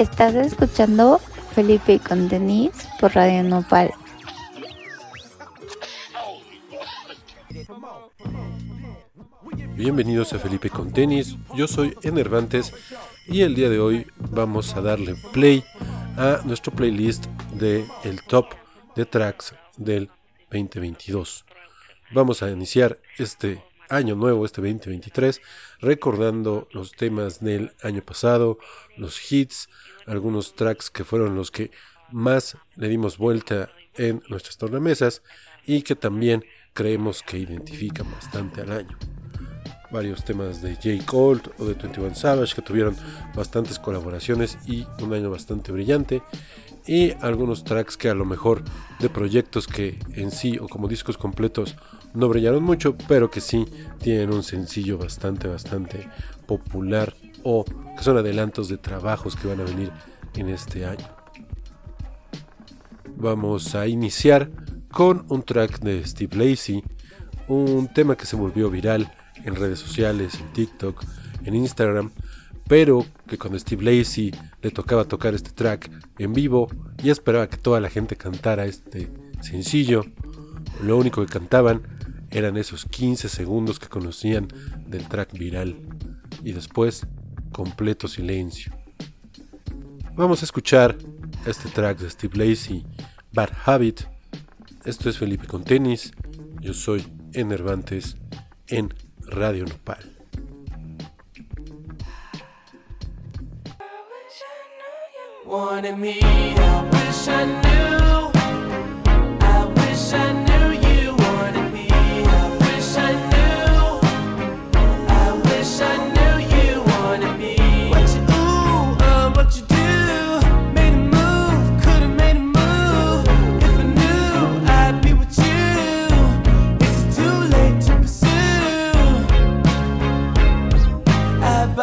Estás escuchando Felipe con Denise por Radio Nopal. Bienvenidos a Felipe con Tenis, yo soy Enervantes y el día de hoy vamos a darle play a nuestro playlist de el top de tracks del 2022. Vamos a iniciar este año nuevo, este 2023, recordando los temas del año pasado, los hits, algunos tracks que fueron los que más le dimos vuelta en nuestras tornamesas y que también creemos que identifican bastante al año. Varios temas de J. Cole o de 21 Savage que tuvieron bastantes colaboraciones y un año bastante brillante. Y algunos tracks que a lo mejor de proyectos que en sí o como discos completos no brillaron mucho, pero que sí tienen un sencillo bastante, bastante popular o que son adelantos de trabajos que van a venir en este año. Vamos a iniciar con un track de Steve Lacey, un tema que se volvió viral en redes sociales, en TikTok, en Instagram, pero que cuando Steve Lacey le tocaba tocar este track en vivo y esperaba que toda la gente cantara este sencillo, lo único que cantaban eran esos 15 segundos que conocían del track viral y después completo silencio. Vamos a escuchar este track de Steve Lacey, Bad Habit. Esto es Felipe con tenis. Yo soy Enervantes en Radio Nopal.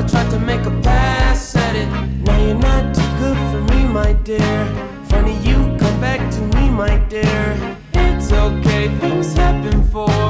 I tried to make a pass at it? Now you're not too good for me, my dear. Funny you come back to me, my dear. It's okay, things happen for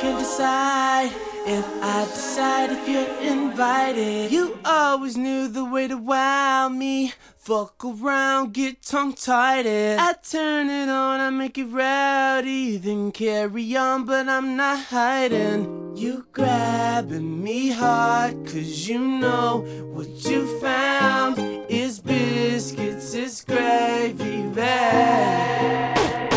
can decide if I decide if you're invited. You always knew the way to wow me. Fuck around, get tongue tied. I turn it on, I make it rowdy, then carry on, but I'm not hiding. You grabbing me hard, cause you know what you found is biscuits, is gravy bag.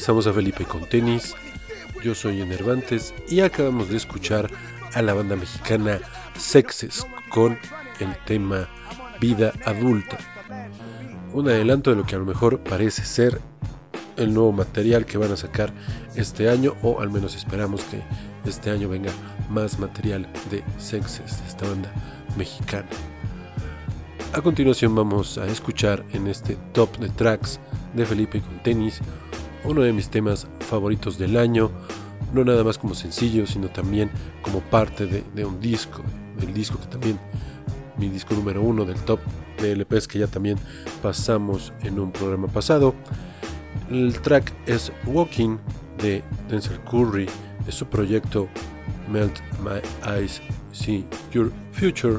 Regresamos a Felipe con tenis. Yo soy Enervantes y acabamos de escuchar a la banda mexicana Sexes con el tema Vida Adulta. Un adelanto de lo que a lo mejor parece ser el nuevo material que van a sacar este año o al menos esperamos que este año venga más material de Sexes, de esta banda mexicana. A continuación vamos a escuchar en este top de tracks de Felipe con tenis uno de mis temas favoritos del año, no nada más como sencillo, sino también como parte de, un disco, del disco que también, mi disco número uno del top de LPs que ya también pasamos en un programa pasado. El track es Walking de Denzel Curry, es su proyecto Melt My Eyes, See Your Future.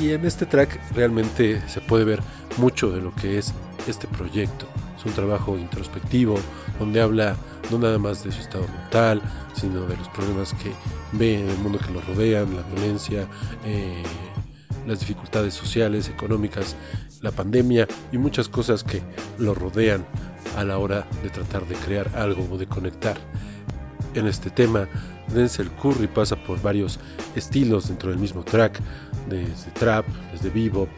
Y en este track realmente se puede ver mucho de lo que es este proyecto un trabajo introspectivo donde habla no nada más de su estado mental, sino de los problemas que ve en el mundo que lo rodean, la violencia, eh, las dificultades sociales, económicas, la pandemia y muchas cosas que lo rodean a la hora de tratar de crear algo o de conectar. En este tema, Denzel Curry pasa por varios estilos dentro del mismo track, desde trap, desde bebop,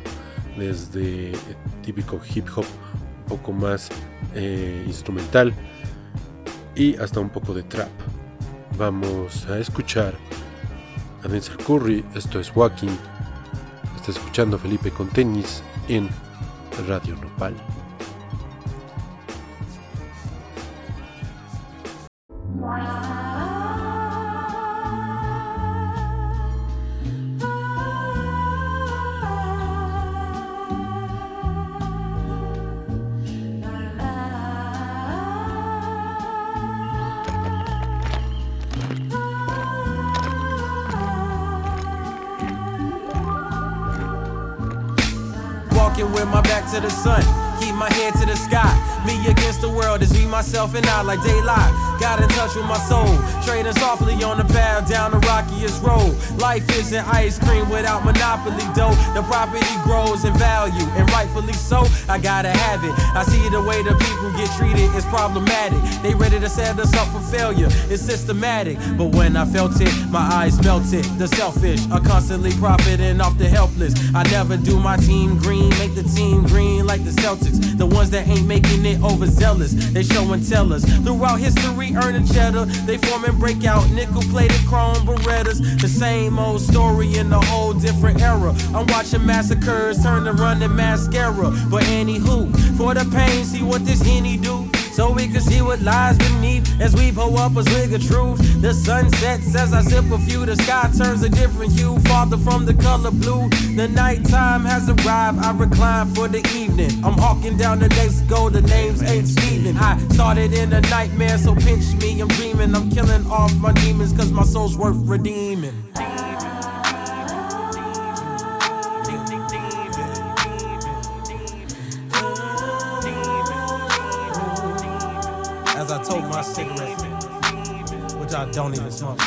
desde típico hip hop poco más eh, instrumental y hasta un poco de trap. Vamos a escuchar a Denzel Curry, esto es Walking, está escuchando Felipe con tenis en Radio Nopal. Myself, and I like daylight. Got in touch with my soul. Trading softly on the path down the rockiest road. Life isn't ice cream without monopoly dough. The property grows in value, and rightfully so. I gotta have it. I see the way the people get treated is problematic. They ready to set us up for failure. It's systematic. But when I felt it, my eyes melted. The selfish are constantly profiting off the helpless. I never do my team green, make the team green like the Celtics. The ones that ain't making it overzealous. They show and tell us. Throughout history, earning cheddar. They form and break out nickel plated chrome Berettas. The same old story in a whole different era. I'm watching massacres turn to running mascara. But anywho, for the pain, see what this henny do so we can see what lies beneath as we pull up a swig of truth. The sun sets as I sip a few, the sky turns a different hue, farther from the color blue. The nighttime has arrived, I recline for the evening. I'm hawking down the next goal, the names ain't Steven. I started in a nightmare, so pinch me, I'm dreaming. I'm killing off my demons, cause my soul's worth redeeming. As I told my cigarette, which I don't even smoke.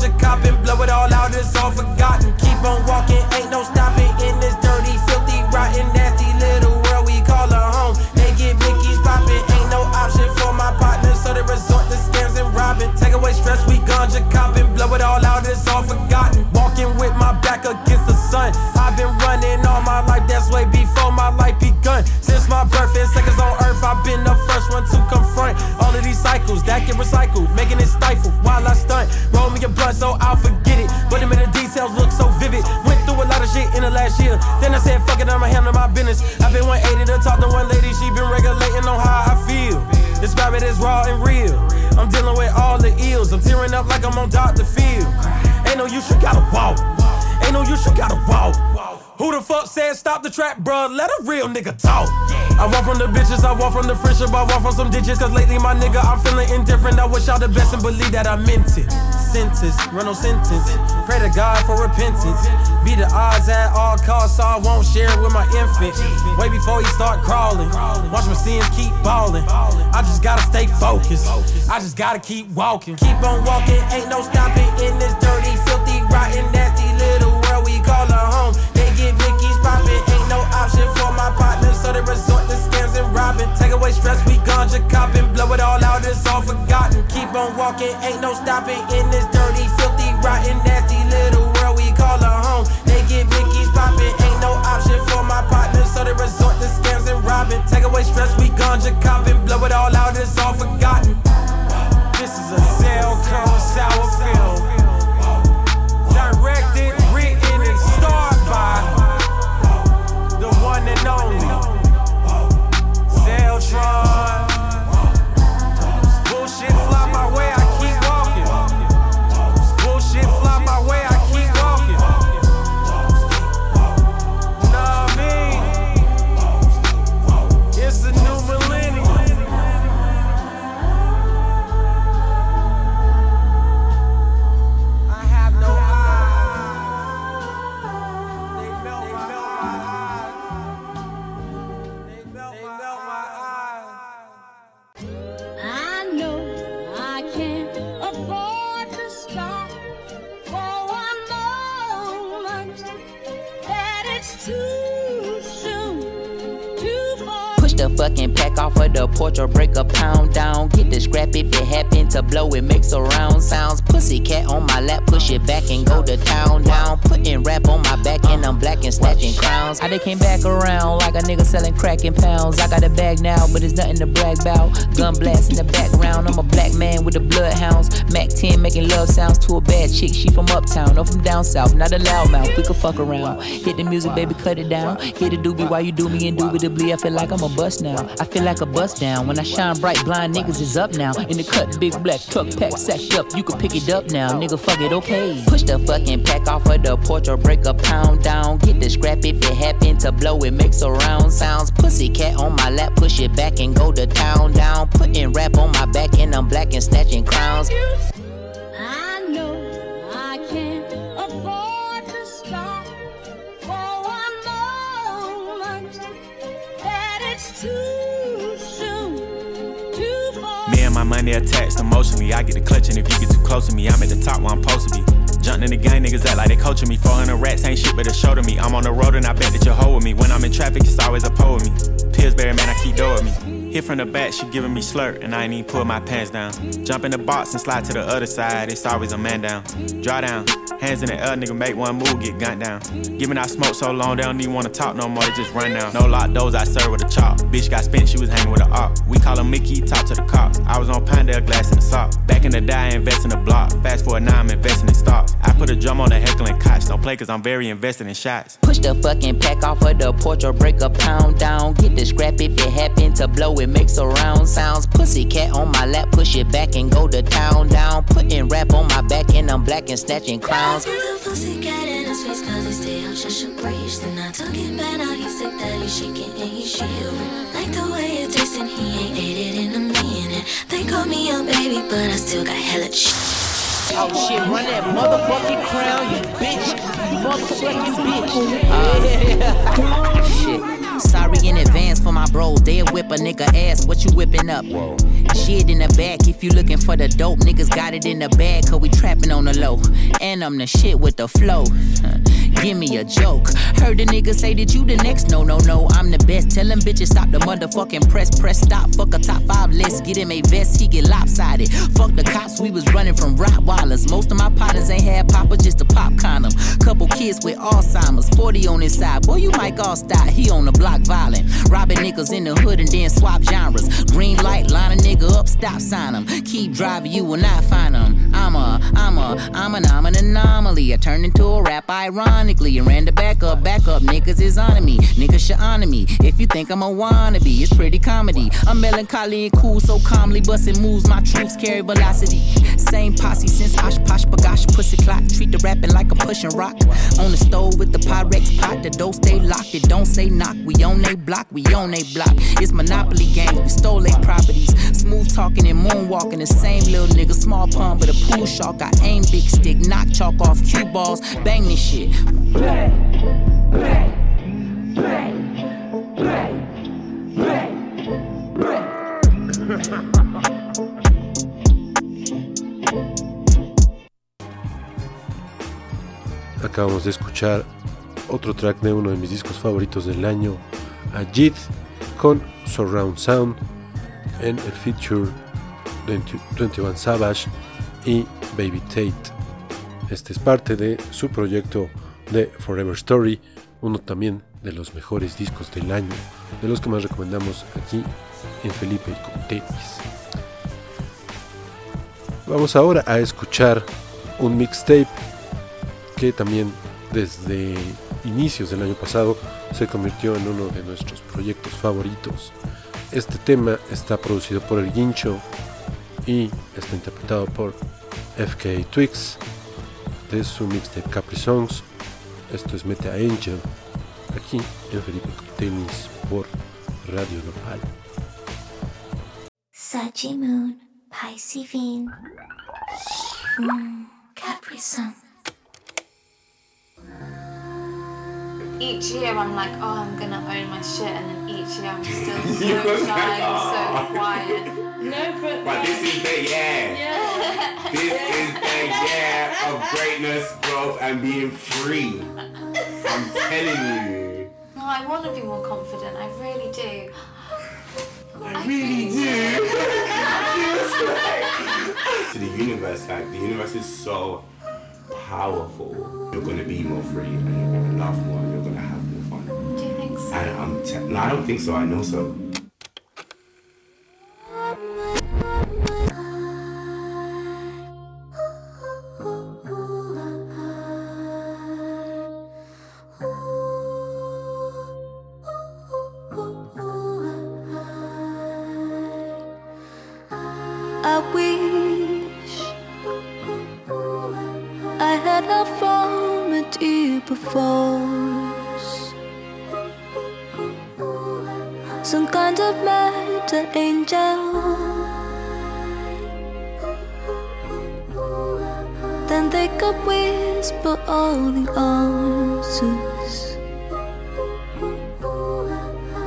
Ganja copping, blow it all out, it's all forgotten. Keep on walking, ain't no stopping in this dirty, filthy, rotten, nasty little world we call a home. They get Mickey's popping, ain't no option for my partners, so they resort to scams and robbing. Take away stress, we ganja copping, blow it all out, it's all forgotten. Walking with my back against the sun. I've been running all my life, that's way before my life begun. Since my birth and seconds on earth, I've been the first one to confront all of these cycles that get recycled, making it stifle while I stunt. So I'll forget it. But the minute details look so vivid. Went through a lot of shit in the last year. Then I said, fuck it, I'ma handle my business. I've been 180 to talk to one lady, she been regulating on how I feel. Describe it as raw and real. I'm dealing with all the ills. I'm tearing up like I'm on Dr. Phil. Ain't no use, you gotta walk. Ain't no use, you gotta walk. Who the fuck said stop the trap, bruh? Let a real nigga talk. I walk from the bitches, I walk from the friendship, I walk from some ditches. Cause lately, my nigga, I'm feeling indifferent. I wish y'all the best and believe that I meant it. Sentence, run no sentence. Pray to God for repentance. Be the odds at all costs, so I won't share it with my infant. Way before he start crawling. Watch my sins keep balling. I just gotta stay focused. I just gotta keep walking. Keep on walking, ain't no stopping in this dirty, filthy, rotten, nasty little world we call a home. Option for my partners, so they resort to scams and robbing. Take away stress, we ganja copping, blow it all out, it's all forgotten. Keep on walking, ain't no stopping in this dirty, filthy, rotten, nasty little world we call a home. They get Mickey's popping, ain't no option for my partners, so they resort to scams and robbing. Take away stress, we ganja copping, blow it all out, it's all forgotten. This is a cell cone sour film. Zeltron. Or break a pound down. Get the scrap if it happen to blow, it makes a round sounds. Pussy cat on my lap, push it back and go to town down. Putting rap on my back and I'm black and snatching crowns. I they came back around like a nigga selling crack in pounds. I got a bag now, but it's nothing to brag about. Gun blast in the background, I'm a black man with the bloodhounds. Mac 10 making love sounds to a bad chick. She from uptown or from down south, not a loudmouth. We could fuck around. Hit the music, baby, cut it down. Hit a doobie while you do me indubitably. I feel like I'm a bust now. I feel like a bust down. When I shine bright, blind niggas is up now. In the cut, big black truck pack sacked up. You can pick it up now, nigga. Fuck it, okay. Push the fucking pack off of the porch or break a pound down. Get the scrap if it happen to blow, it makes a round sounds. Pussy cat on my lap, push it back and go to town down. Putting rap on my back and I'm black and snatching crowns. Money attached emotionally. I get the clutch, and if you get too close to me. I'm at the top where I'm supposed to be. Jumping in the gang, niggas act like they coaching me. 400 rats ain't shit but a show to me. I'm on the road and I bet that you're with me. When I'm in traffic, it's always a pole with me. Pillsbury, man, I keep door with me. Hit from the back, she giving me slurp, and I ain't even pull my pants down. Jump in the box and slide to the other side, it's always a man down. Draw down, hands in the air, nigga, make one move, get gunned down. Giving out smoke so long, they don't even wanna talk no more, they just run down. No lock doors, I serve with a chop. Bitch got spent, she was hanging with a op. We call him Mickey, talk to the cops. I was on Pinedale, glass in the sock. Back in the day, I invest in the block. Fast forward now, I'm investing in stocks. I put a drum on the heckling cots. Don't play, cause I'm very invested in shots. Push the fucking pack off of the porch or break a pound down. Get the scrap if it happen to blow, it makes a round sounds. Pussy cat on my lap, push it back and go to town down. Putting rap on my back and I'm black and snatching crowns. Threw pussy cat in his face cause he stay out just a breeze. Then I took it back, now he sick that he's shaking and he's shivering. Like the way it tastes and he ain't ate it in a minute. They call me a baby, but I still got hella shit. Oh shit, run that motherfucking crown, you bitch. You motherfucking bitch. Uh, shit. Sorry in advance for my bros. They'll whip a nigga ass. What you whipping up? Shit in the back. If you looking for the dope, niggas got it in the bag. Cause we trapping on the low. And I'm the shit with the flow. Give me a joke. Heard the nigga say that you the next. No, no, no. I'm the best. Tell them bitches stop the motherfucking press. Press stop. Fuck a top five list. Get him a vest. He get lopsided. Fuck the cops. We was running from Rottweilers. Most of my partners ain't had papa just a pop condom. Couple kids with Alzheimer's. 40 on his side. Boy, you Mike Alstott. He on the block violent. Robbing niggas in the hood and then swap genres. Green light, line a nigga up. stop sign 'em. Keep driving, you will not find 'em. I'm a, I'm a, I'm an, I'm an anomaly. I turned into a rap ironically and ran the back up, back up. Niggas is on me, niggas should honor me. If you think I'm a wannabe, it's pretty comedy. I'm melancholy and cool, so calmly busting moves. My troops carry velocity. Same posse since OshKosh B'gosh Pussy Clock. Treat the rapping like I'm pushing rock. On the stove with the Pyrex pot, the door stay locked. It don't say knock. We on they block, we on they block. It's Monopoly games, we stole they properties. Smooth talking and moonwalking, the same little nigga. Small pun, but a pool shark. I aim big stick, knock chalk off cue balls. Bang this shit. Acabamos de escuchar otro track de uno de mis discos favoritos del año, Ajit, con Surround Sound en el feature 20 21 Savage y Baby Tate. Este es parte de su proyecto de Forever Story, uno también de los mejores discos del año, de los que más recomendamos aquí en Felipe y con Tenis. Vamos ahora a escuchar un mixtape que también desde inicios del año pasado se convirtió en uno de nuestros proyectos favoritos. Este tema está producido por El Guincho y está interpretado por FK Twix de su mixtape Capri Songs. Esto es Meta Angel aquí en Felipe Tenis por Radio Nopal. Sachi Moon, Pisceine, mm, Capri Sun. Each year I'm like, oh, I'm gonna own my shit, and then each year I'm still so shy and so oh. quiet. No, but, But this is the year. yeah. This is the year of greatness, growth, and being free. I'm telling you. No, I want to be more confident. I really do. I really do. to the universe, like the universe is so powerful. You're gonna be more free, and you're gonna laugh more, you're gonna have more fun. And I'm te- no, I don't think so. I know so. Could whisper all the answers.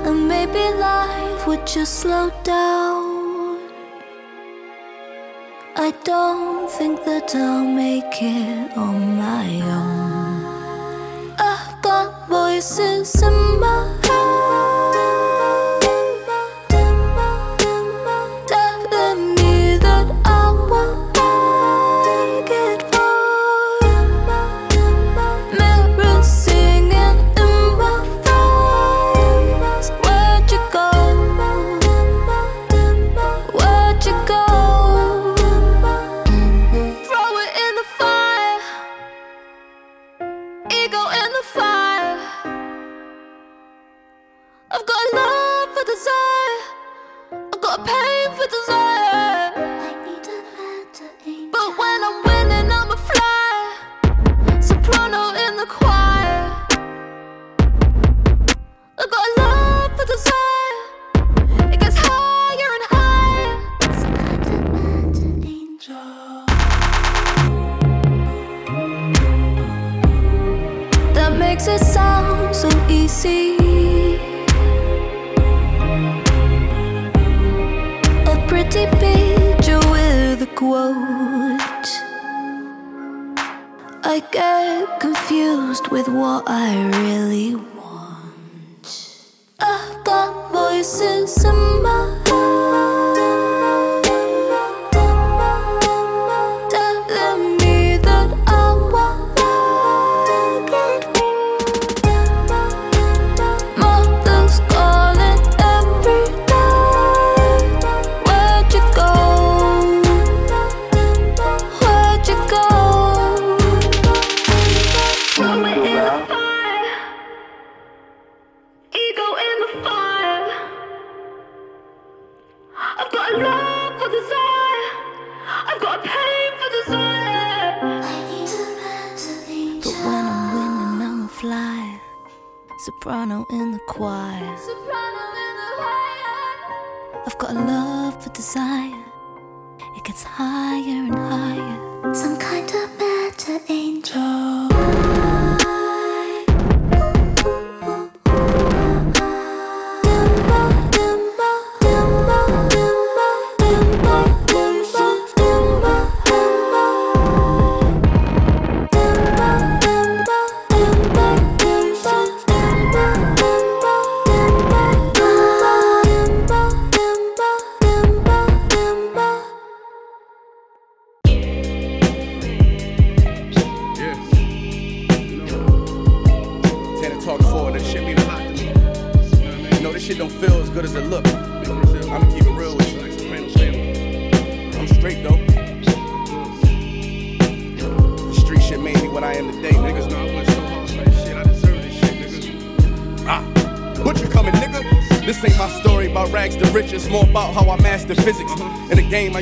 And maybe life would just slow down. I don't think that I'll make it on my own. I've got voices in my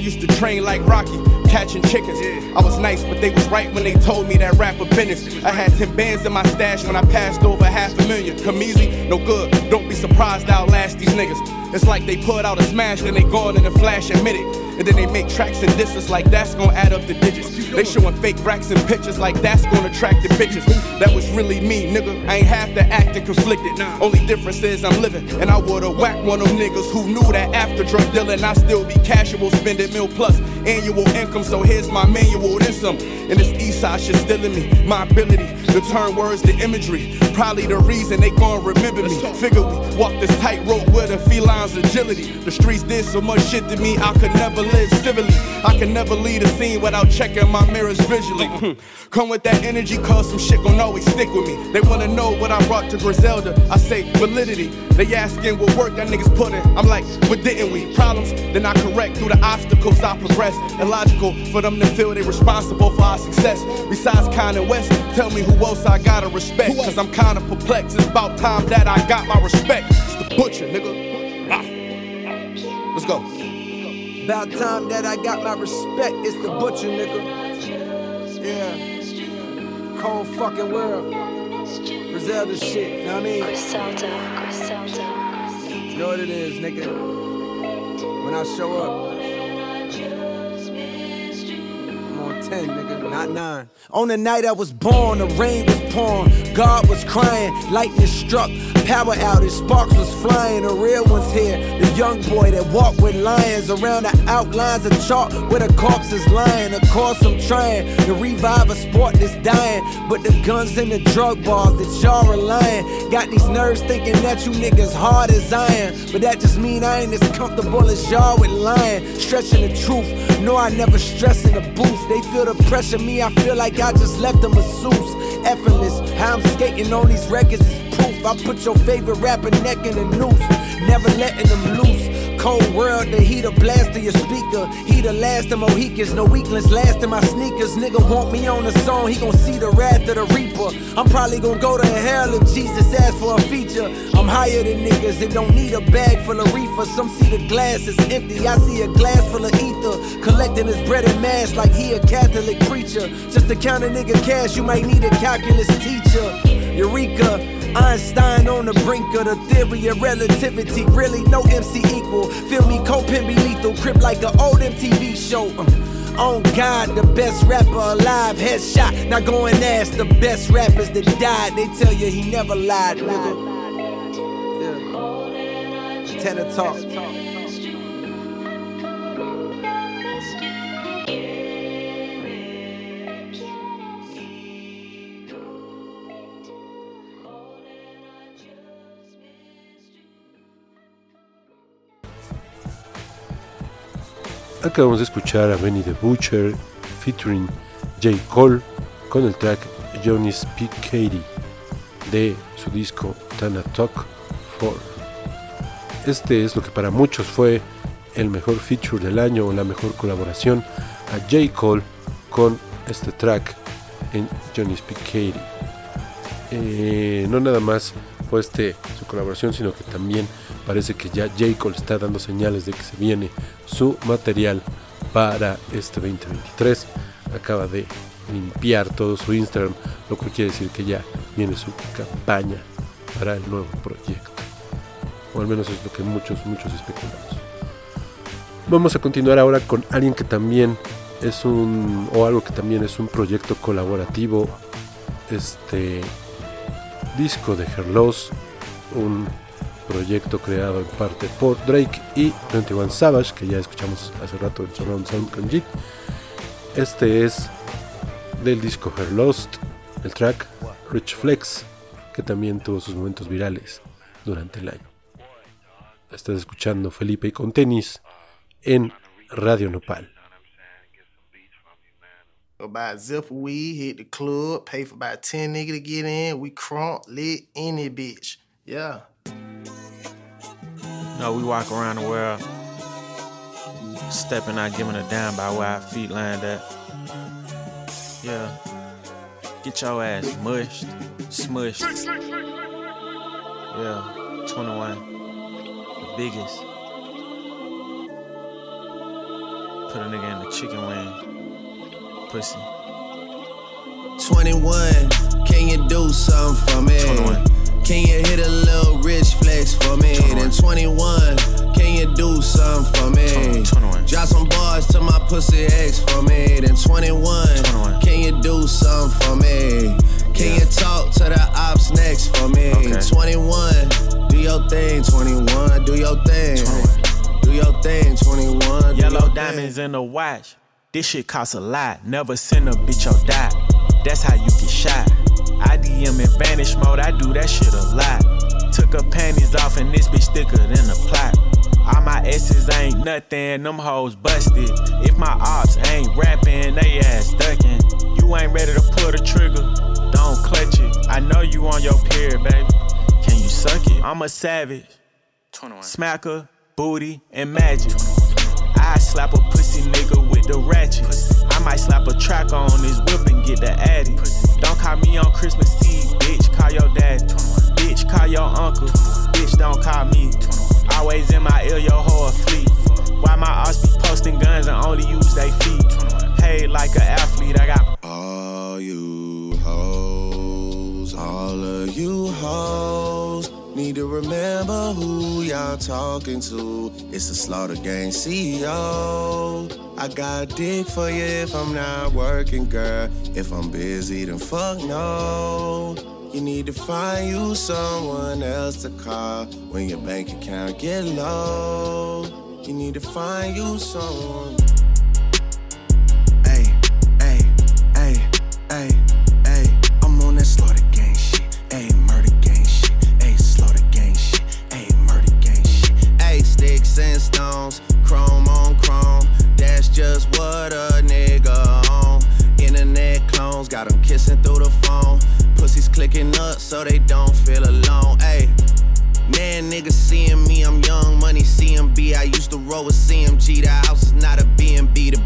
used to train like Rocky, catching chickens. I was nice, but they was right when they told me that rapper business. I had 10 bands in my stash when I passed over half a million. Come easy, no good. Don't be surprised I outlast these niggas. It's like they put out a smash, then they gone in a flash, admit it. And then they make tracks and disses like that's gonna add up the digits. They showing fake racks and pictures like that's gonna attract the bitches. That was really me, nigga. I ain't have to act and conflicted. Only difference is I'm living. And I would've whacked one of them niggas who knew that after drug dealing, I still be casual, spending mil plus annual income. So here's my manual, then some. And this east side shit still in me. My ability to turn words to imagery. Probably the reason they gon' remember me. Figure we walk this tightrope with a feline's agility. The streets did so much shit to me, I could never live civilly. I could never lead a scene without checking my mirrors visually. Come with that energy, cause some shit gon' always stick with me. They wanna know what I brought to Griselda. I say validity. They asking what work that niggas put in. I'm like, what didn't we? Problems, then I correct through the obstacles I progress. Illogical for them to feel they responsible for our success. Besides Kanye West, tell me who else I gotta respect. Cause I'm kinda perplexed. It's about time that I got my respect. It's the butcher, nigga. Ah. Let's go. About time that I got my respect. It's the butcher, nigga. Cold fucking world. Griselda shit, know what I mean? Griselda, Griselda. You know what it is, nigga. When I show up, on 10, nigga, not 9. On the night I was born, the rain was pouring, God was crying, lightning struck, power outage, sparks was flying, the real ones here, the young boy that walked with lions around the outlines of chalk where the corpse is lying. Course, I'm trying to revive a sport that's dying, but the guns and the drug bars that y'all relying got these nerves thinking that you niggas hard as iron, but that just mean I ain't as comfortable as y'all with lying, stretching the truth. No, I never stress in the booth. They feel the pressure, me, I feel like I just left them a masseuse. Effortless, how I'm skating on these records is proof. I put your favorite rapper neck in a noose, never letting them loose. Cold world, the heater blast of your speaker. He the last of Mohicans, no weaklings last in my sneakers. Nigga want me on the song, he gon' see the wrath of the reaper. I'm probably gon' go to hell if Jesus asks for a feature. I'm higher than niggas that don't need a bag full of reefer. Some see the glass is empty, I see a glass full of ether. Collecting his bread and mash like he a Catholic preacher. Just to count a nigga cash, you might need a calculus teacher. Eureka. Einstein on the brink of the theory of relativity. Really, no MC equal. Feel me, Copin be lethal. Crip like an old MTV show. Uh, on God, the best rapper alive. Headshot. Now go and ask the best rappers that died. They tell you he never lied, nigga. Yeah. Tana Talk. Acabamos de escuchar a Benny the Butcher featuring J. Cole con el track Johnny's P. Katie de su disco Tana Talk 4. Este es lo que para muchos fue el mejor feature del año o la mejor colaboración a J. Cole con este track en Johnny's P. Katie. Eh, no nada más fue este su colaboración, sino que también parece que ya J. Cole está dando señales de que se viene su material para este 2023. Acaba de limpiar todo su Instagram, lo cual quiere decir que ya viene su campaña para el nuevo proyecto. O al menos es lo que muchos, muchos especulamos. Vamos a continuar ahora con alguien que también es un, o algo que también es un proyecto colaborativo, este disco de Herlos, un proyecto creado en parte por Drake y 21 Savage, que ya escuchamos hace rato en Surround Sound con. Este es del disco Her Lost, el track Rich Flex, que también tuvo sus momentos virales durante el año. Estás escuchando Felipe y con tenis en Radio Nopal. Zip weed, hit the club, pay for about 10 niggas to get in. We crunk, lit, any bitch. Yeah. No, we walk around the world, stepping out, giving a damn by where our feet land at. Yeah. Get your ass mushed, smushed. Yeah, 21. The biggest. Put a nigga in the chicken wing. Pussy. 21, can you do something for me? 21. Can you hit a little rich flex for me? Then 21, can you do something for me? 21. Drop some bars to my pussy ex for me. Then 21, can you do something for me? Can you talk to the ops next for me? Okay. 21, do your thing, 21, do your thing. Do your thing, 21. do Yellow your thing. diamonds in the watch. This shit costs a lot. Never send a bitch or die. That's how you get shot. I DM in vanish mode. I do that shit a lot. Took her panties off and this bitch thicker than a plot. All my S's ain't nothing. Them hoes busted. If my ops ain't rapping, they ass ducking. You ain't ready to pull the trigger. Don't clutch it. I know you on your period, baby. Can you suck it? I'm a savage. Smacker, booty, and magic. Slap a pussy nigga with the ratchet. I might slap a track on his whip and get the addy. Don't call me on Christmas Eve, bitch. Call your dad. Bitch, call your uncle. Bitch, don't call me. Always in my ear, your whole fleet. Why my ops be posting guns and only use they feet? Paid like an athlete, I got All you hoes, all of you hoes, need to remember who y'all talking to. It's the Slaughter Gang CEO. I got dick for you if I'm not working, girl. If I'm busy, then fuck no. You need to find you someone else to call when your bank account get low. You need to find you someone. Clicking up so they don't feel alone. Hey. Man, niggas seeing me, I'm young money CMB. I used to roll with CMG. The house is not a BNB. The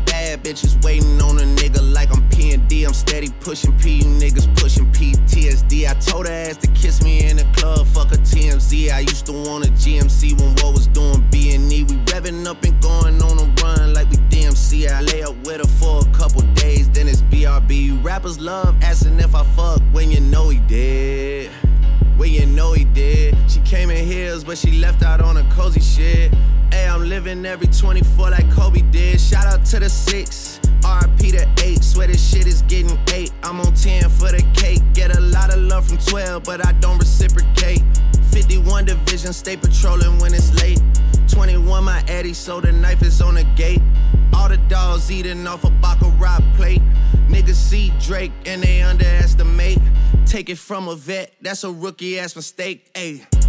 bitches waiting on a nigga like I'm P&D. I'm steady pushing P, you niggas pushing PTSD. I told her ass to kiss me in the club, fuck a TMZ. I used to want a GMC when what was doing B&E. We revving up and going on a run like we DMC. I lay up with her for a couple days, then it's BRB. Rappers love asking if I fuck when you know he did. When you know he did. She came in heels, but she left out on a cozy shit. Hey, I'm living every 24 like Kobe did. Shout out to the six. RP to eight. Swear this shit is getting eight. I'm on 10 for the cake. Get a lot of love from 12, but I don't reciprocate. 51 division, stay patrolling when it's late. 21 my Eddie, so the knife is on the gate. All the dogs eating off a Baccarat plate. Niggas see Drake and they underestimate. Take it from a vet, that's a rookie ass mistake. Ayy.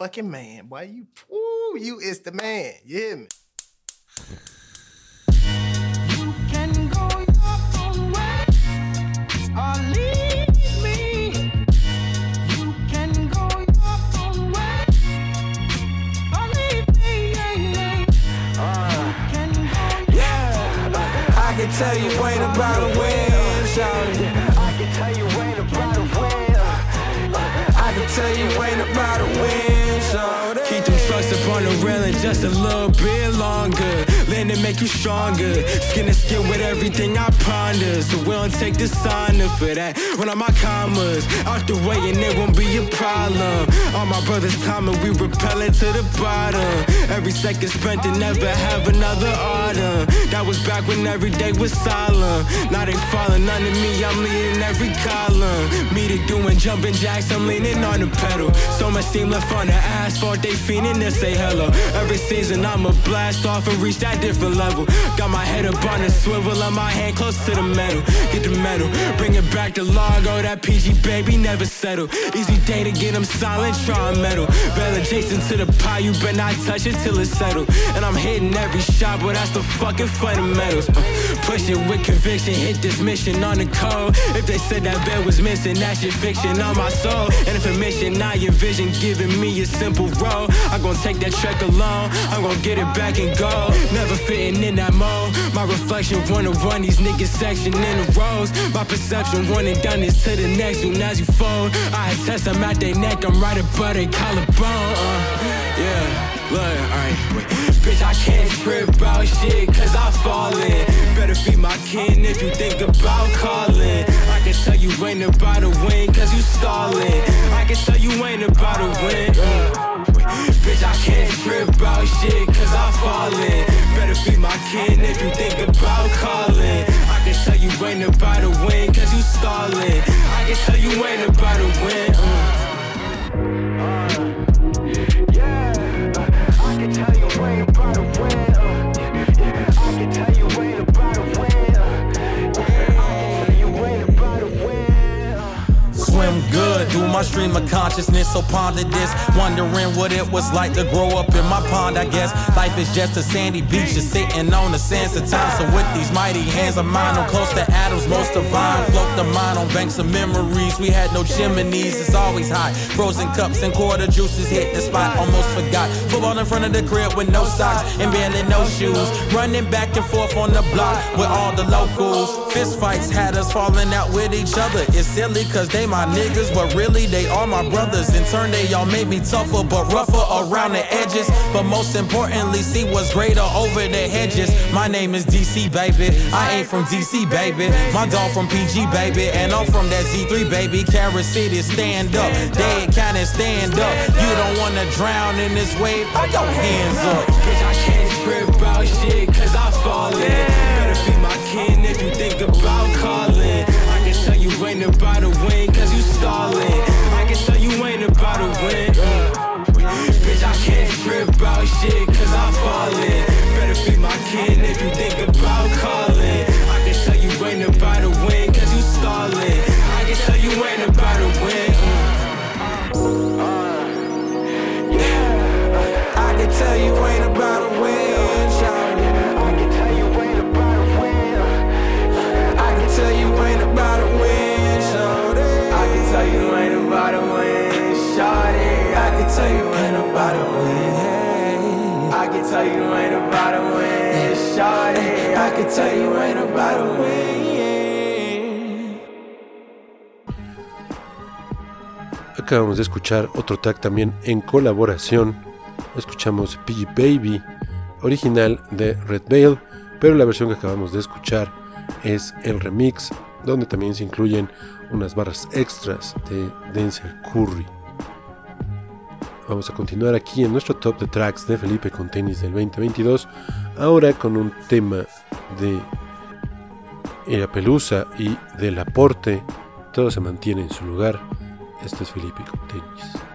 motherfucking man. Why you? Ooh, you is the man. You hear me? You can go your own way or leave me. You can go your own way or leave me. Uh, you can go yeah, I can tell you about a way. Little bit longer. To make you stronger. Skin to skin with everything I ponder. So we don't take the dishonor for that. Run on my commas out the way and it won't be a problem. All my brothers climbing, we repelling to the bottom. Every second spent to never have another autumn. That was back when every day was solemn. Now they falling under me, I'm leading every column. Me to doing jumping jacks, I'm leaning on the pedal. So much steam left on the asphalt, they fiending to say hello. Every season I'ma blast off and reach that different level. Got my head up on the swivel and my hand close to the metal. Get the metal, bring it back to Largo, that PG baby never settle. Easy day to get them silent, try metal. Bell adjacent to the pie, you better not touch it till it's settled. And I'm hitting every shot, but that's the fucking fundamentals. Uh, push it with conviction, hit this mission on the code. If they said that bed was missing, that shit fiction on my soul. And if a mission I envision giving me a simple role, I'm gonna take that trek alone. I'm gonna get it back and go. Never fitting in that mold. My reflection wanna run these niggas section in the rows. My perception running done is to the next one as you fold. I test them at their neck, I'm right above their collarbone. Uh, yeah. Look, alright. Bitch, I can't trip about shit, cause I fall in. Better feed my kin if you think about calling. I can tell you ain't about to win, cause you stalling. I can tell you ain't about to win. Uh. Bitch, I can't trip about shit, cause I fall in. Feed if you think about calling. I can tell you ain't about to win, cause you stalling. I can tell you ain't about to win. Uh. Through my stream of consciousness, so ponder this. Wondering what it was like to grow up in my pond, I guess. Life is just a sandy beach, just sitting on the sands of time. So with these mighty hands of mine, I'm close to atoms, most divine. Float the mind on banks of memories. We had no chimneys, it's always hot. Frozen cups and quarter juices hit the spot, almost forgot. Football in front of the crib with no socks and barely no shoes. Running back and forth on the block with all the locals. Fist fights had us falling out with each other. It's silly cause they my niggas, but really they are my brothers. In turn, they all made me tougher, but rougher around the edges. But most importantly, see what's greater over the hedges. My name is DC, baby. I ain't from DC, baby. My dog from PG, baby. And I'm from that Z3, baby. Carrot City, stand up. Dead cannon, stand up. You don't wanna drown in this wave, put your hands up. Bitch, I can't trip about shit, cause I fall in. Better feed my kin if you think about ain't about to win, cause you stalling. I can tell you ain't about to win. Bitch, I can't trip about shit, cause I fall in. Better feed my kin if you think Acabamos de escuchar otro track también en colaboración. Escuchamos PG Baby, original de Red Veil, pero la versión que acabamos de escuchar es el remix, donde también se incluyen unas barras extras de Denzel Curry. Vamos a continuar aquí en nuestro top de tracks de Felipe con tenis del 2022, ahora con un tema de Pelusa y del aporte. Todo se mantiene en su lugar. Este es Felipe con tenis.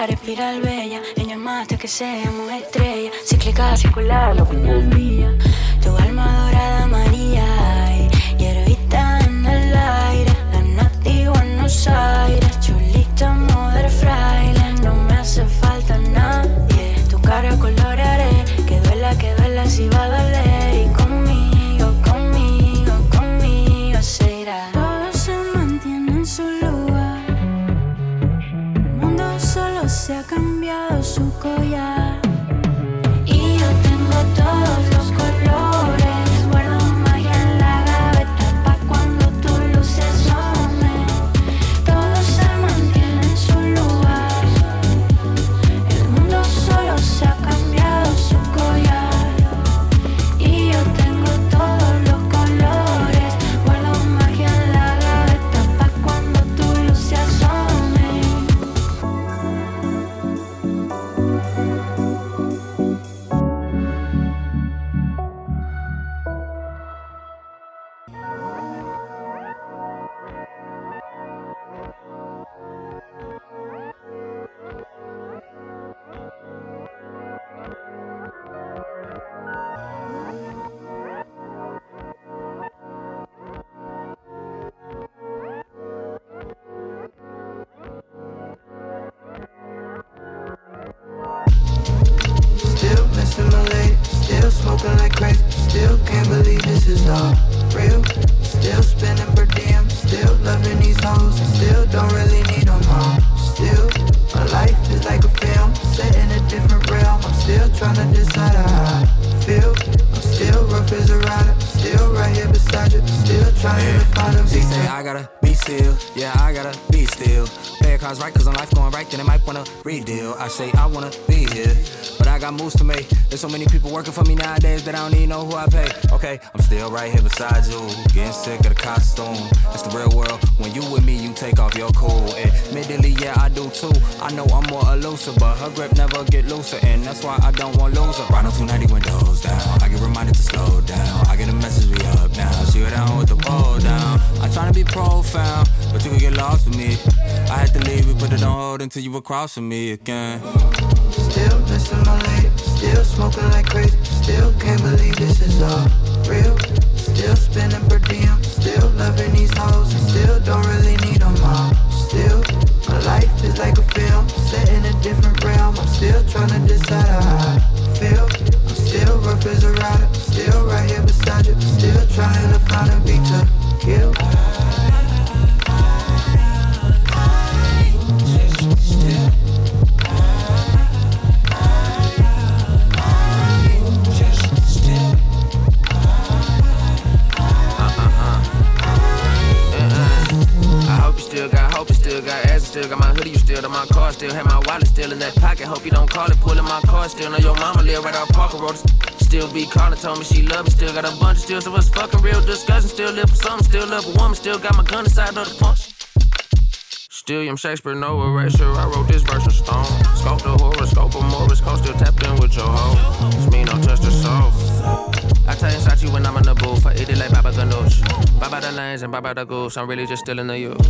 Circular, espiral her grip never get looser, and that's why I don't want lose her. Ride on 290 windows down. I get reminded to slow down. I get a message we up now. She go down with the roll down. I'm trying to be profound, but you can get lost with me. I had to leave you, put it on hold until you were crossing me again. Still missing my lady, still smoking like crazy. Still can't believe this is all real. Still spending per diem, still loving these hoes. Still don't really need them all. My life is like a film, set in a different realm. I'm still trying to decide how I feel. I'm still rough as a rider, still right here beside you. Still trying to find a beat to kill. Car, still have my wallet still in that pocket. Hope you don't call it, pulling my car, still know your mama live right off Parker Road. Still be calling, told me she love me, still got a bunch of still, so it's fucking real discussion. Still live for something, still love a woman, still got my gun inside of the function. Still, I'm Shakespeare, no erasure. I wrote this verse in stone. Scope the horoscope of Morris Code, still tapped in with your hoe. It's me, no touch the soul. I tell you, Sachi when I'm in the booth. I eat it like Baba Ganoush. Baba the lanes and Baba the goose. I'm really just still in the youth.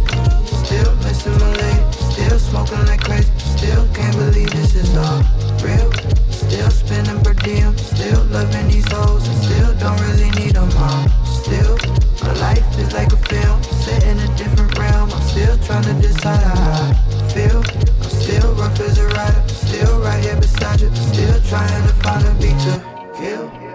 Still missing my lady, still smoking like crazy. Still can't believe this is all real. Still spending per diem, still loving these hoes. And still don't really need them all. Still, my life is like a film, set in a different realm. I'm still trying to decide how I feel. I'm still rough as a rider, still right here beside you. Still trying to find a beat to kill.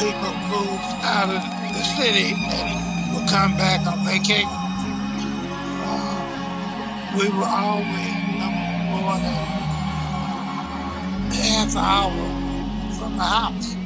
People move out of the city and will come back on vacation. Uh, we were always more than half an hour from the house.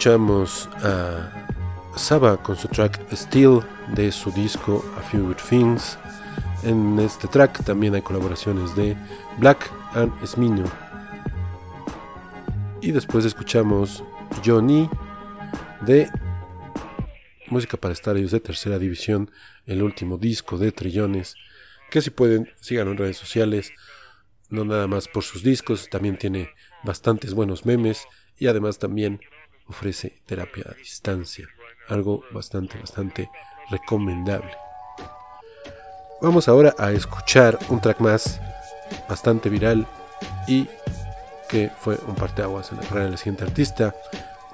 Escuchamos a Saba con su track Still de su disco A Few Good Things. En este track también hay colaboraciones de Black and Smino. Y después escuchamos Johnny de Música para Estadios de Tercera División, el último disco de Trillones. Que si pueden, sigan en redes sociales. No nada más por sus discos, también tiene bastantes buenos memes y además también ofrece terapia a distancia, algo bastante, bastante recomendable. Vamos ahora a escuchar un track más bastante viral y que fue un parteaguas en la carrera del siguiente artista.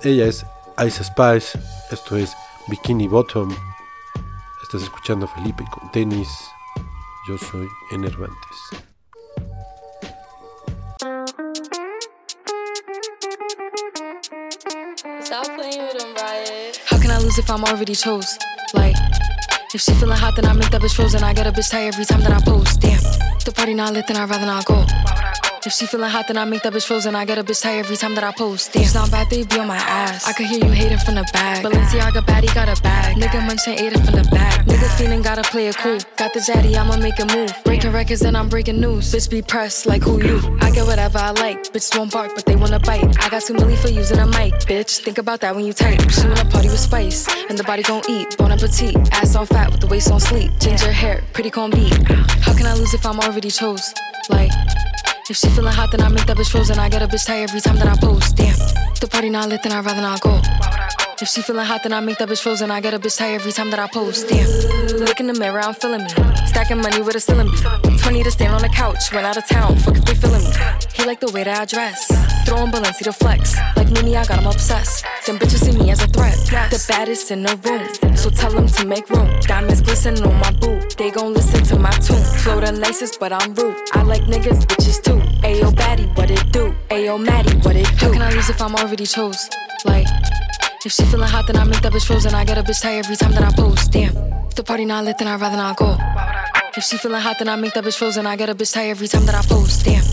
Ella es Ice Spice, esto es Bikini Bottom. Estás escuchando Felipe con tenis. Yo soy Enervantes. If I'm already chose? Like, if she feeling hot, then I make that bitch frozen. I get a bitch tired every time that I post. Damn, the party not lit, then I'd rather not go. If she feeling hot, then I make that bitch frozen. I get a bitch tired every time that I post. Damn, it's not bad, they be on my ass. I could hear you hating from the back. Balenciaga baddie got a bag. Nigga munching ate it from the back. Nigga feeling gotta play it cool. Got the zaddy, I'ma make a move. Breaking records and I'm breaking news. Bitch be pressed like who you? I get whatever I like. Bitch won't bark, but they wanna bite. I got two milli for using a mic. Bitch, think about that when you type. She wanna party with spice, and the body gon' eat. Bon appetit. Ass on fat with the waist on sleep. Ginger hair, pretty con beat. How can I lose if I'm already chose? Like. If she feeling hot, then I make that bitch frozen. I get a bitch tired every time that I post. Damn, the party not lit, then I'd rather not go. If she feeling hot, then I make that bitch frozen. I get a bitch tired every time that I post. Damn, look in the mirror, I'm feeling me. Stacking money with a ceiling beat. 20 to stand on the couch, went out of town. Fuck if they feeling me. He like the way that I dress. Throwing Balenci to flex. Like Mimi, I got him obsessed. Them bitches see me as a threat. The baddest in the room. So tell them to make room. Diamonds glisten on my boot. They gon' listen to my tune. Flow the nicest, but I'm rude. I like niggas, bitches too. Ayo, baddie, what it do? Ayo, Maddie, what it do? How can I lose if I'm already chose? Like, if she feeling hot, then I make that bitch frozen. I get a bitch tired every time that I post. Damn, if the party not lit, then I'd rather not go. If she feeling hot, then I make that bitch frozen. I get a bitch tired every time that I post. Damn.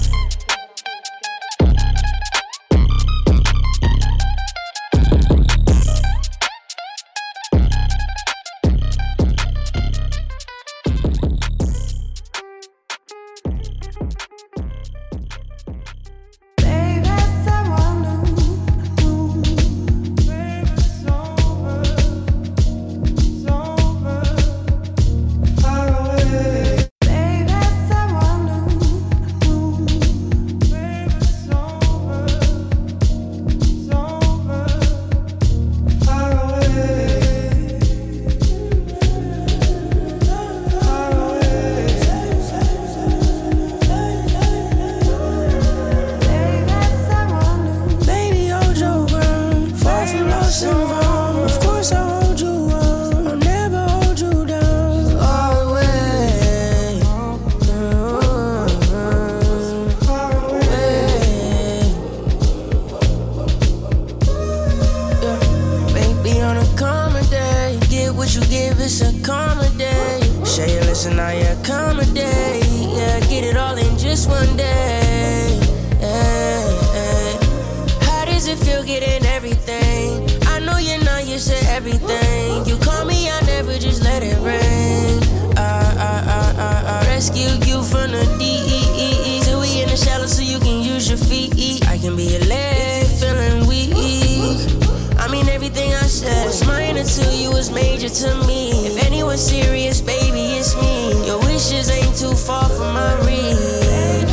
To you was major to me. If anyone's serious, baby, it's me. Your wishes ain't too far from my reach.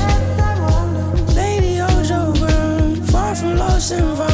Hold your ground, far from lost and found.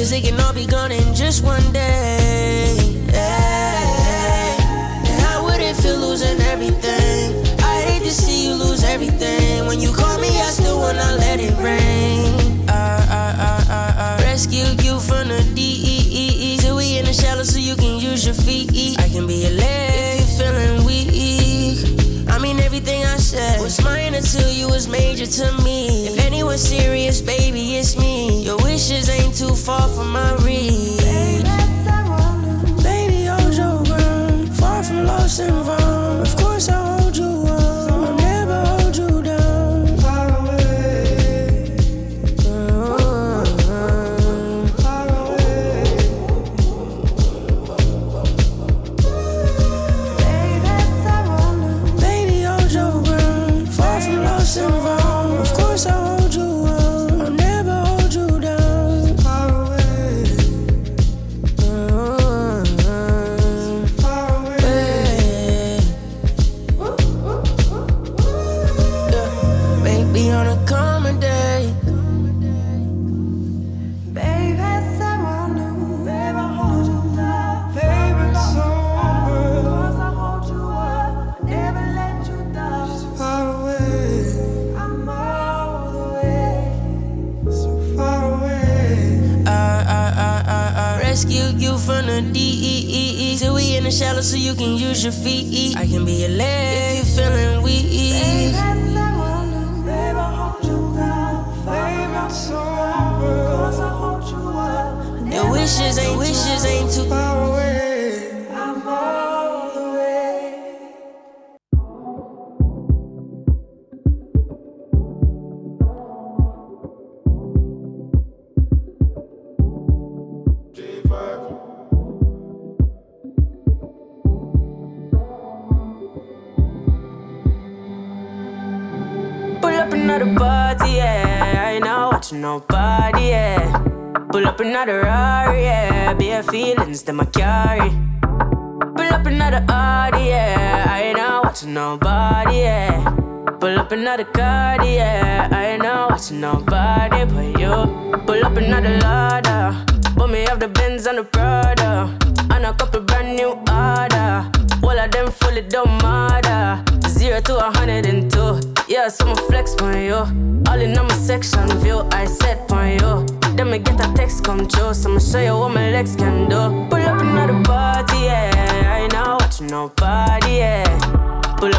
Cause it can all be gone in just one day. Hey, and I wouldn't feel losing everything. I hate to see you lose everything. When you call me, I still wanna let it rain. I, I, I, I, I rescued you from the DEE. Till we in the shallow so you can use your feet. I can be a leg if you're feeling weak. I mean, everything I said was minor to you was major to me Serious, baby, it's me. Your wishes ain't too far from my reach. Baby, hold your ground, far from lost and found.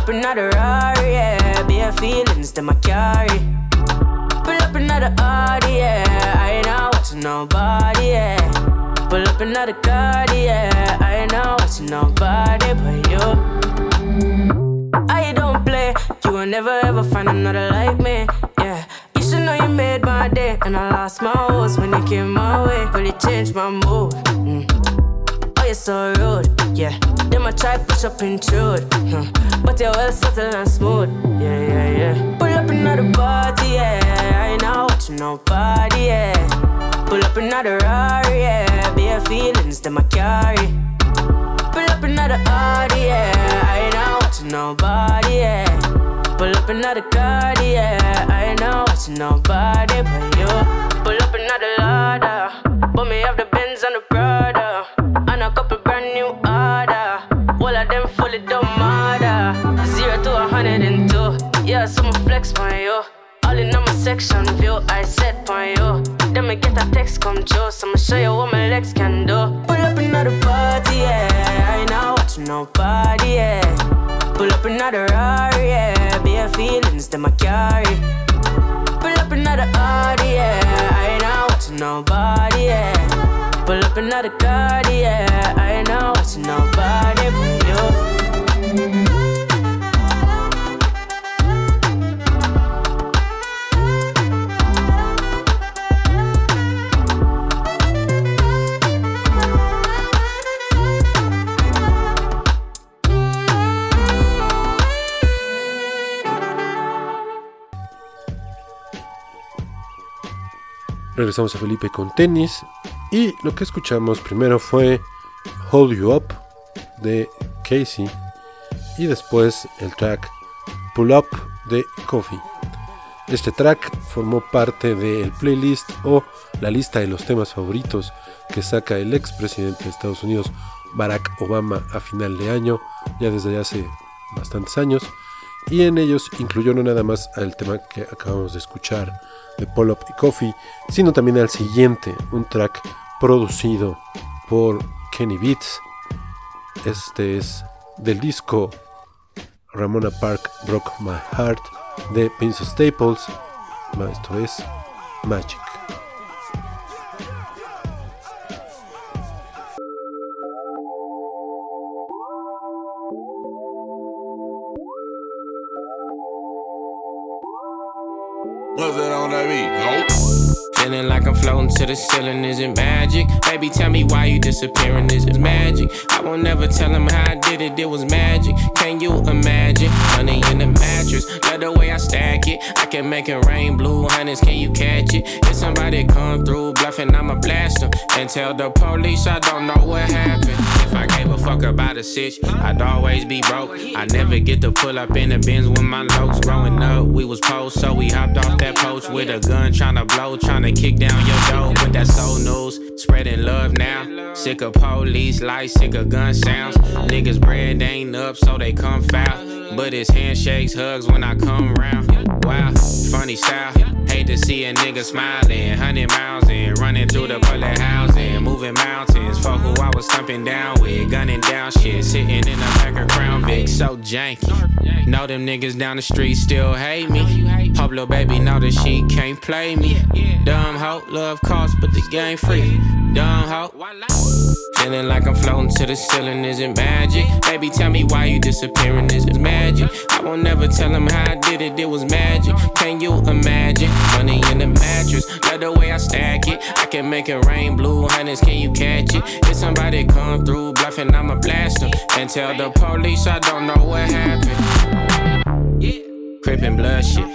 Up another Rari, yeah. Bare feelings that I carry. Pull up another Audi, yeah. I ain't not watching nobody, yeah. Pull up another card, yeah. I ain't not watching nobody but you. I don't play, you will never ever find another like me, yeah. You should know you made my day, and I lost my horse when you came my way. Really changed my mood. You're so rude, yeah. Then I try push up intrude, huh. but you're well subtle and smooth, yeah, yeah, yeah. Pull up another party, yeah. I ain't not watching nobody, yeah. Pull up another Rari, yeah. Bare feelings that I carry. Pull up another Audi, yeah. I ain't not watching nobody, yeah. Pull up another card, yeah. I ain't not watching nobody but you. Pull up another ladder. But me have the Benz and the Prada. And a couple brand new order. All of them fully don't matter. Zero to a hundred and two. Yeah, so I'ma flex on you. All in on my section view, I set on you. Then me get a text come true, so I'ma show you what my legs can do. Pull up another party, yeah. I ain't not watching nobody, yeah. Pull up another Rari, yeah. Bare feelings that I carry. Pull up another Audi, yeah. I ain't not watching nobody, yeah. Pull up another card, yeah. I ain't not watching nobody but you. Regresamos a Felipe con tenis. Y lo que escuchamos primero fue Hold You Up de Casey. Y después el track Pull Up de Coffee. Este track formó parte del playlist o la lista de los temas favoritos que saca el expresidente de Estados Unidos, Barack Obama, a final de año, ya desde hace bastantes años. Y en ellos incluyó no nada más al tema que acabamos de escuchar de Pull Up y Coffee, sino también al siguiente, un track producido por Kenny Beats. Este es del disco Ramona Park Broke My Heart de Prince Staples. Esto es Magic. Feeling like I'm floating to the ceiling, is it magic? Baby, tell me why you disappearing, is it magic? I won't never tell him how I did it, it was magic. Can you imagine? Money in the mattress, love the way I stack it. I can make it rain blue, hundreds, can you catch it? If somebody come through bluffing, I'ma blast them. And tell the police I don't know what happened. If I gave a fuck about a sitch, I'd always be broke. I never get to pull up in the bins with my locs. Growing up, we was post, so we hopped off that post with a gun, tryna blow, tryna kick down your door. But that's so news, spreading love now. Sick of police lights, sick of gun sounds. Niggas bread ain't up, so they come foul. But it's handshakes, hugs when I come round. Wow, funny style. Hate to see a nigga smiling, hundred miles in, running through the bullet housing, moving mountains. Fuck who I was thumping down with, gunning down shit, sitting in the back of Crown Vic, so janky. Know them niggas down the street still hate me. Hope little baby know that she can't play me. Dumb hoe, love cost, but the game free. Dumb hoe. Feeling like I'm floating to the ceiling, is it magic? Baby, tell me why you disappearing, is it magic? I won't never tell him how I did it, it was magic. Can you imagine? Money in the mattress, love the way I stack it. I can make it rain blue, hundreds, can you catch it? If somebody come through bluffing, I'ma blast them. And tell the police I don't know what happened. Crippin' blood shit.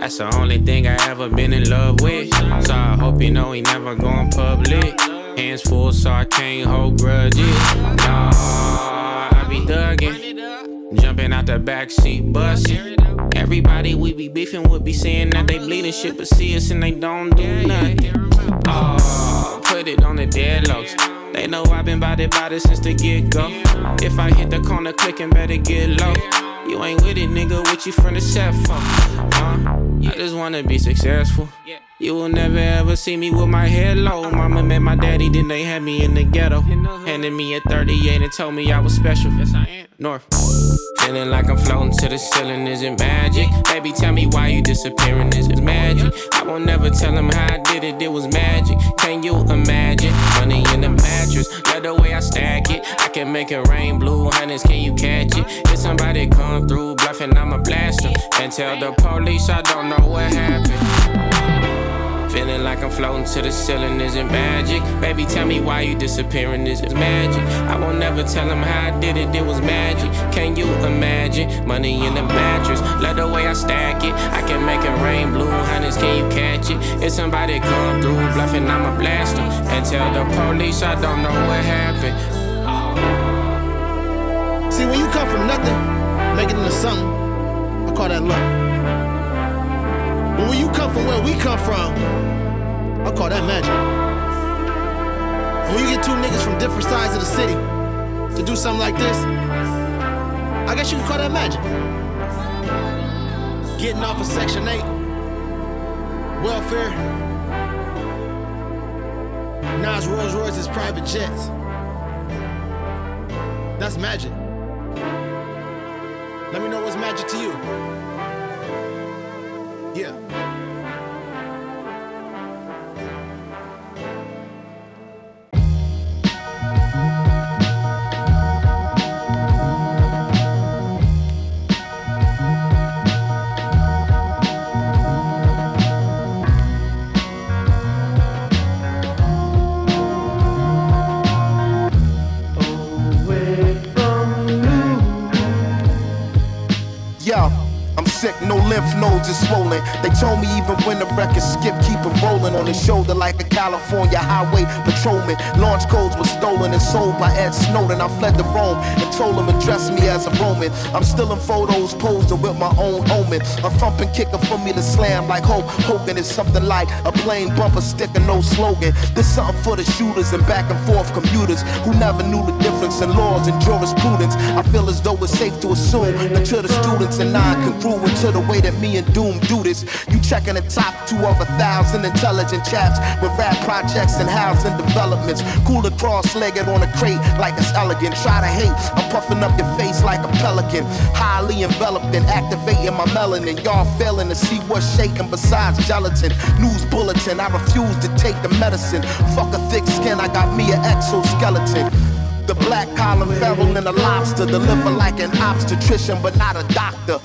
That's the only thing I ever been in love with. So I hope you know he never going public. Hands full, so I can't hold grudges. Nah, I be thuggin'. Jumping out the backseat, bustin'. Everybody we be beefing would be saying that they bleeding shit, but see us and they don't do nothing. Oh, put it on the deadlocks. They know I've been it, bout since the get go. If I hit the corner clicking, better get low. You ain't with it, nigga. What you from the set for? Huh? I just wanna be successful. You will never ever see me with my head low. Mama met my daddy, then they had me in the ghetto. Handed me a 38 and told me I was special. Yes, I am. North. Feeling like I'm floating to the ceiling, is it magic? Baby, tell me why you disappearing, is it magic? I won't never tell him how I did it, it was magic. Can you imagine? Money in the mattress, love the way I stack it. I can make it rain blue, hundreds, can you catch it? If somebody come through bluffing, I'ma blast them. And tell the police I don't know what happened. Feeling like I'm floating to the ceiling, is it magic? Baby, tell me why you disappearing, is it magic? I won't never tell him how I did it, it was magic. Can you imagine? Money in the mattress, love the way I stack it. I can make it rain blue, hundreds, can you catch it? If somebody come through bluffing, I'ma blast them. And tell the police I don't know what happened. See, when you come from nothing, make it into something, I call that luck. But when you come from where we come from, I call that magic. And when you get two niggas from different sides of the city to do something like this, I guess you can call that magic. Getting off of Section 8, welfare, Nas Rolls Royce's private jets. That's magic. Let me know what's magic to you. Yeah. I'm sick, no lymph nodes is swollen. They told me even when the record skip, keep it rolling on his shoulder like a California highway patrolman. Launch codes were stolen and sold by Ed Snowden. I fled to Rome and told him address me as a Roman. I'm still in photos posing with my own omen. A thumping kicker for me to slam like Hulk Hogan is something like a plain bumper sticker, no slogan. This something for the shooters and back and forth commuters who never knew the difference in laws and jurisprudence. I feel as though it's safe to assume that to the students and non-congruent to the way that me and Doom do this. You checking the top two of a thousand intelligent chaps with rap projects and housing developments. Cooler cross-legged on a crate like it's elegant. Try to hate, I'm puffing up your face like a pelican. Highly enveloped and activating my melanin. Y'all failing to see what's shaking besides gelatin. News bulletin, I refuse to take the medicine. Fuck a thick skin, I got me an exoskeleton. The black collar feral and a lobster. Deliver like an obstetrician, but not a doctor.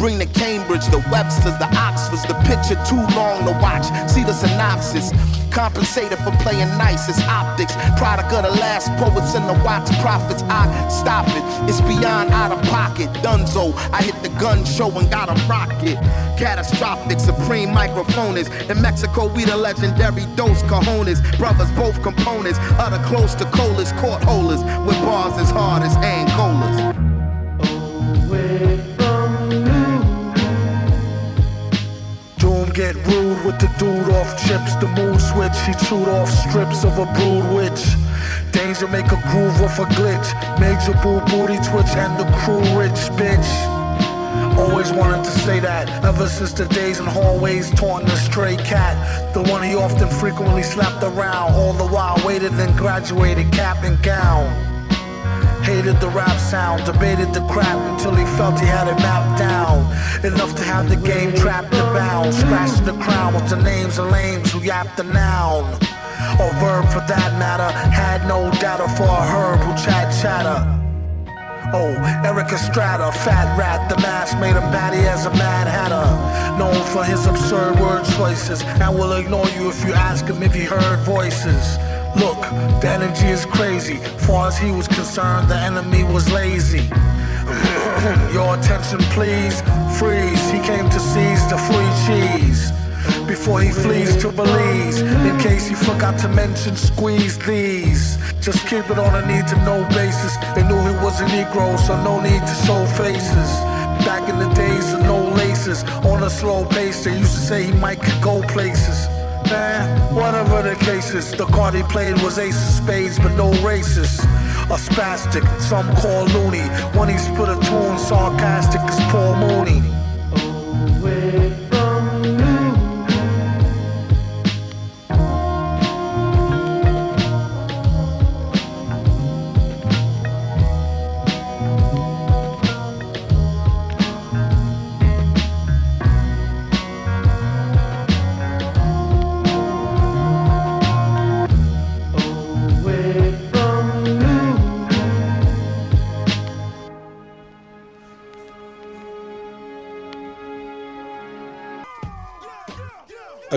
Bring the Cambridge, the Websters, the Oxfords. The picture too long to watch. See the synopsis. Compensated for playing nice, it's optics. Product of the last poets and the wax prophets. I stop it, it's beyond out of pocket. Dunzo, I hit the gun show and got a rocket. Catastrophic, supreme microphones. In Mexico, we the legendary Dos Cajones. Brothers, both components. Utter close to colas, court holders. With bars as hard as Angolas. Get rude with the dude off chips. The mood switch, he chewed off strips of a brood witch. Danger make a groove off a glitch. Major boo booty twitch and the crew rich bitch. Always wanted to say that ever since the days in hallways taunting the stray cat. The one he often frequently slapped around. All the while waited and graduated cap and gown. Hated the rap sound, debated the crap until he felt he had it mapped down. Enough to have the game trapped and bound. Scratching the crown with the names of lames who yapped the noun. Or verb for that matter. Had no data for a herb who chat chatter. Oh, Erik Estrada, fat rat, the mask made him batty as a mad hatter. Known for his absurd word choices, and will ignore you if you ask him if he heard voices. Look, the energy is crazy. Far as he was concerned, the enemy was lazy. Your attention, please. Freeze. He came to seize the free cheese. Before he flees to Belize, in case he forgot to mention, squeeze these. Just keep it on a need to know basis. They knew he was a Negro, so no need to show faces. Back in the days of no laces, on a slow pace, they used to say he might could go places. Man, whatever the case is, the card he played was ace of spades, but no races. A spastic, some call loony. When he split a tune, sarcastic as Paul Mooney.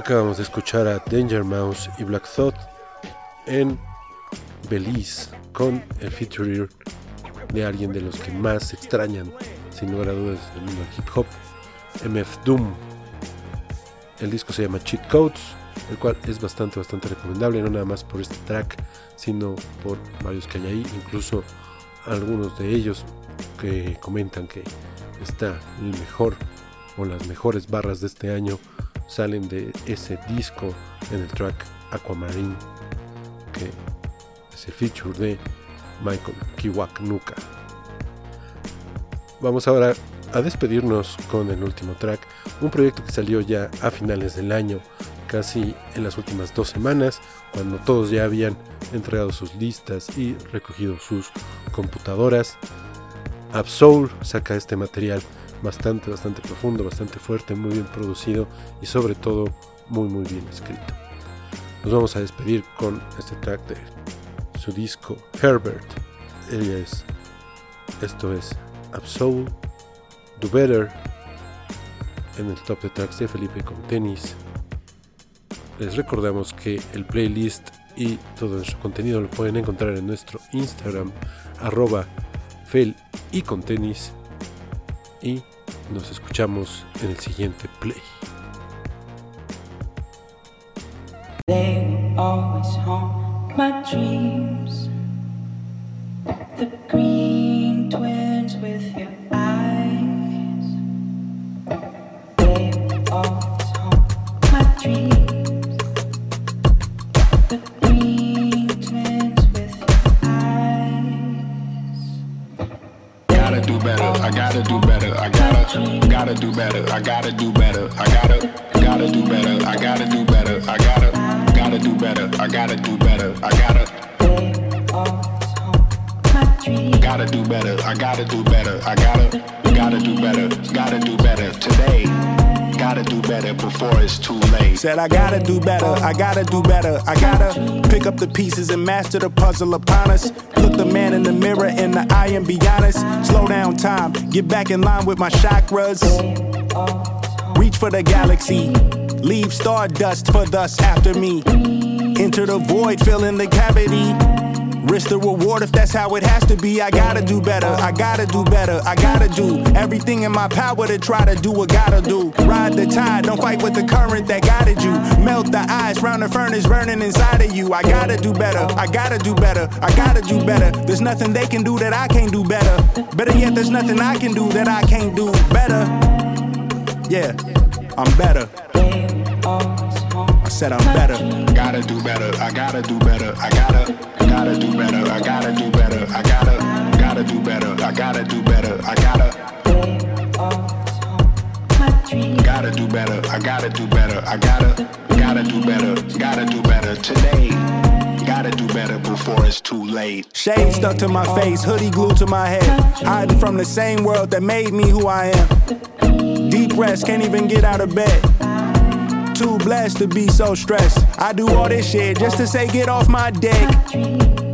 Acabamos de escuchar a Danger Mouse y Black Thought en Belize con el feature de alguien de los que más extrañan, sin lugar a dudas, del mundo del hip hop, MF Doom. El disco se llama Cheat Codes, el cual es bastante, bastante recomendable, no nada más por este track, sino por varios que hay ahí, incluso algunos de ellos que comentan que está el mejor o las mejores barras de este año salen de ese disco en el track Aquamarine, que es el feature de Michael Kiwanuka. Vamos ahora a despedirnos con el último track, un proyecto que salió ya a finales del año, casi en las últimas dos semanas, cuando todos ya habían entregado sus listas y recogido sus computadoras. Absol saca este material bastante, bastante profundo, bastante fuerte, muy bien producido y sobre todo muy, muy bien escrito. Nos vamos a despedir con este track de su disco Herbert. Ella es, esto es Absol, Do Better, en el top de tracks de Felipe con tenis. Les recordamos que el playlist y todo nuestro contenido lo pueden encontrar en nuestro Instagram, arroba fel y con tenis. Y Nos escuchamos en el siguiente play. Gotta, do better, I gotta do better, I gotta, gotta do better, I gotta do better, I gotta, gotta do better, I gotta do better, I gotta. Gotta do better, I gotta do better, I gotta, I gotta do better, gotta do better today. Gotta do better before it's too late. Said I gotta do better, I gotta do better, I gotta pick up the pieces and master the puzzle upon us. Look the man in the mirror in the eye and be honest. Slow down time, get back in line with my chakras. Reach for the galaxy, leave stardust for thus after me. Enter the void, fill in the cavity. Risk the reward if that's how it has to be. I gotta do better, I gotta do better, I gotta do everything in my power to try to do what gotta do. Ride the tide, don't fight with the current that guided you. Melt the ice round the furnace burning inside of you. I gotta do better, I gotta do better, I gotta do better. There's nothing they can do that I can't do better. Better yet, there's nothing I can do that I can't do better. Yeah, I'm better. I said I'm better. Gotta do better, I gotta do better, I gotta, gotta do better, I gotta do better, I gotta, gotta do better, I gotta do better, I gotta. Gotta do better, I gotta do better, I gotta, gotta do better, gotta do better today. Gotta do better before it's too late. Shade stuck to my face, hoodie glued to my head. Hiding from the same world that made me who I am. Deep rest, can't even get out of bed. Too blessed to be so stressed. I do all this shit just to say get off my dick.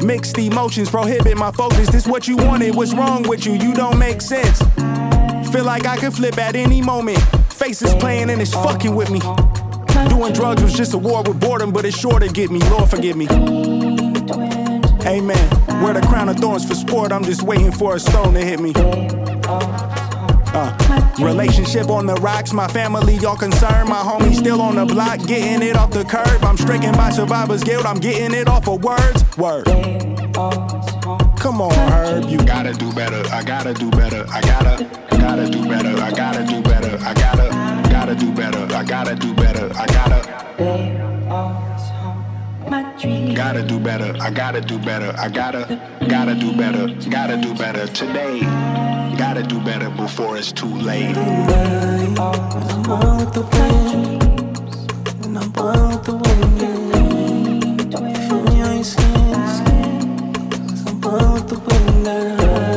Mixed emotions prohibit my focus. This what you wanted, what's wrong with you? You don't make sense. Feel like I could flip at any moment. Faces playing and it's fucking with me. Doing drugs was just a war with boredom, but it's sure to get me. Lord forgive me. Amen. Wear the crown of thorns for sport. I'm just waiting for a stone to hit me. Uh, relationship on the rocks, my family y'all concerned. My homie still on the block, getting it off the curb. I'm stricken by survivor's guilt, I'm getting it off of words. Word. Come on, Herb, you gotta do better. I gotta do better. I gotta, gotta do better. I gotta do better. I gotta, gotta do better. I gotta do better. I gotta. Gotta do better. I gotta do better. I gotta, gotta do better. Gotta do better today. Gotta do better before it's too late. I'm born with the wind, and I'm born with the wind. Feel me on your skin, cause I'm born with the wind.